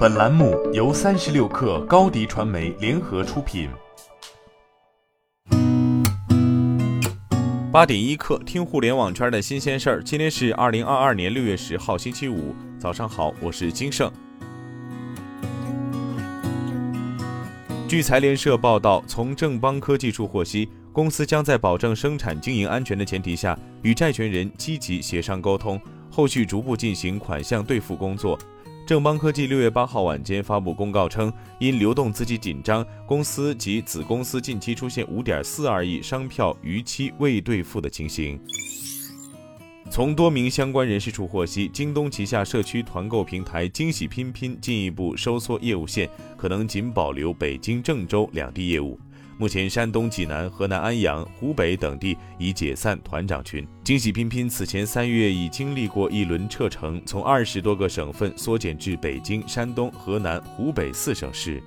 本栏目由三十六氪高低传媒联合出品。八点一刻，听互联网圈的新鲜事儿。今天是二零二二年六月十号，星期五，早上好，我是金盛。据财联社报道，从正邦科技处获悉，公司将在保证生产经营安全的前提下，与债权人积极协商沟通，后续逐步进行款项兑付工作。正邦科技六月八号晚间发布公告称，因流动资金紧张，公司及子公司近期出现五点四二亿商票逾期未兑付的情形。从多名相关人士处获悉，京东旗下社区团购平台惊喜拼拼进一步收缩业务线，可能仅保留北京、郑州两地业务。目前，山东济南、河南安阳、湖北等地已解散团长群。惊喜拼拼此前三月已经历过一轮撤城，从二十多个省份缩减至北京、山东、河南、湖北四省市。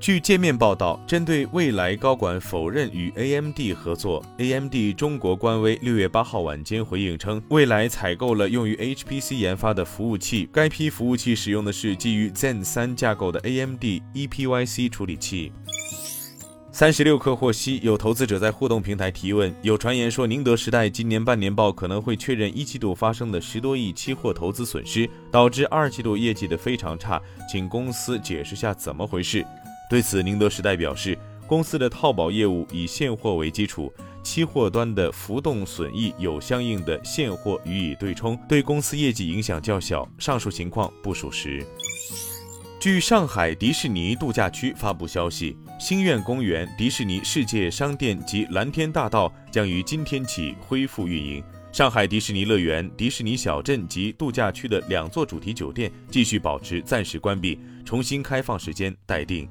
据界面报道，针对未来高管否认与 AMD 合作，AMD 中国官微六月八号晚间回应称，未来采购了用于 HPC 研发的服务器，该批服务器使用的是基于 Zen 三架构的 AMD ePYC 处理器。三十六氪获悉，有投资者在互动平台提问，有传言说宁德时代今年半年报可能会确认一季度发生的十多亿期货投资损失，导致二季度业绩的非常差，请公司解释下怎么回事。对此，宁德时代表示，公司的套保业务以现货为基础，期货端的浮动损益有相应的现货予以对冲，对公司业绩影响较小，上述情况不属实。据上海迪士尼度假区发布消息，星愿公园、迪士尼世界商店及蓝天大道将于今天起恢复运营。上海迪士尼乐园、迪士尼小镇及度假区的两座主题酒店继续保持暂时关闭，重新开放时间待定。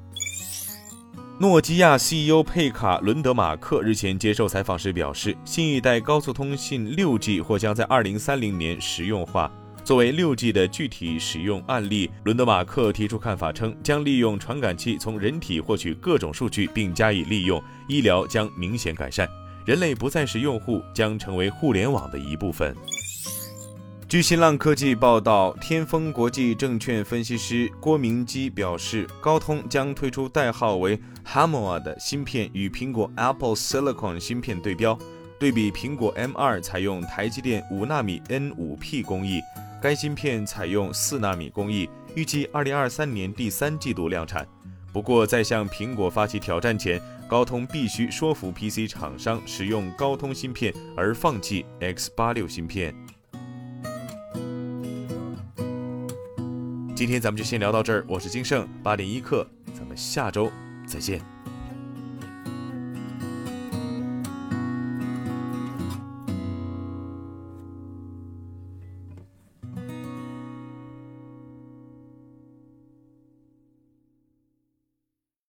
诺基亚 CEO 佩卡·伦德马克日前接受采访时表示，新一代高速通信 6G 或将在2030年实用化。作为六 G 的具体使用案例，伦德马克提出看法称，将利用传感器从人体获取各种数据并加以利用，医疗将明显改善，人类不再是用户，将成为互联网的一部分。据新浪科技报道，天风国际证券分析师郭明基表示，高通将推出代号为 Hammer 的芯片，与苹果 Apple Silicon 芯片对标，对比苹果 M2 采用台积电五纳米 N5P 工艺。该芯片采用四纳米工艺，预计二零二三年第三季度量产。不过，在向苹果发起挑战前，高通必须说服 PC 厂商使用高通芯片，而放弃 X 八六芯片。今天咱们就先聊到这儿，我是金盛八点一刻，咱们下周再见。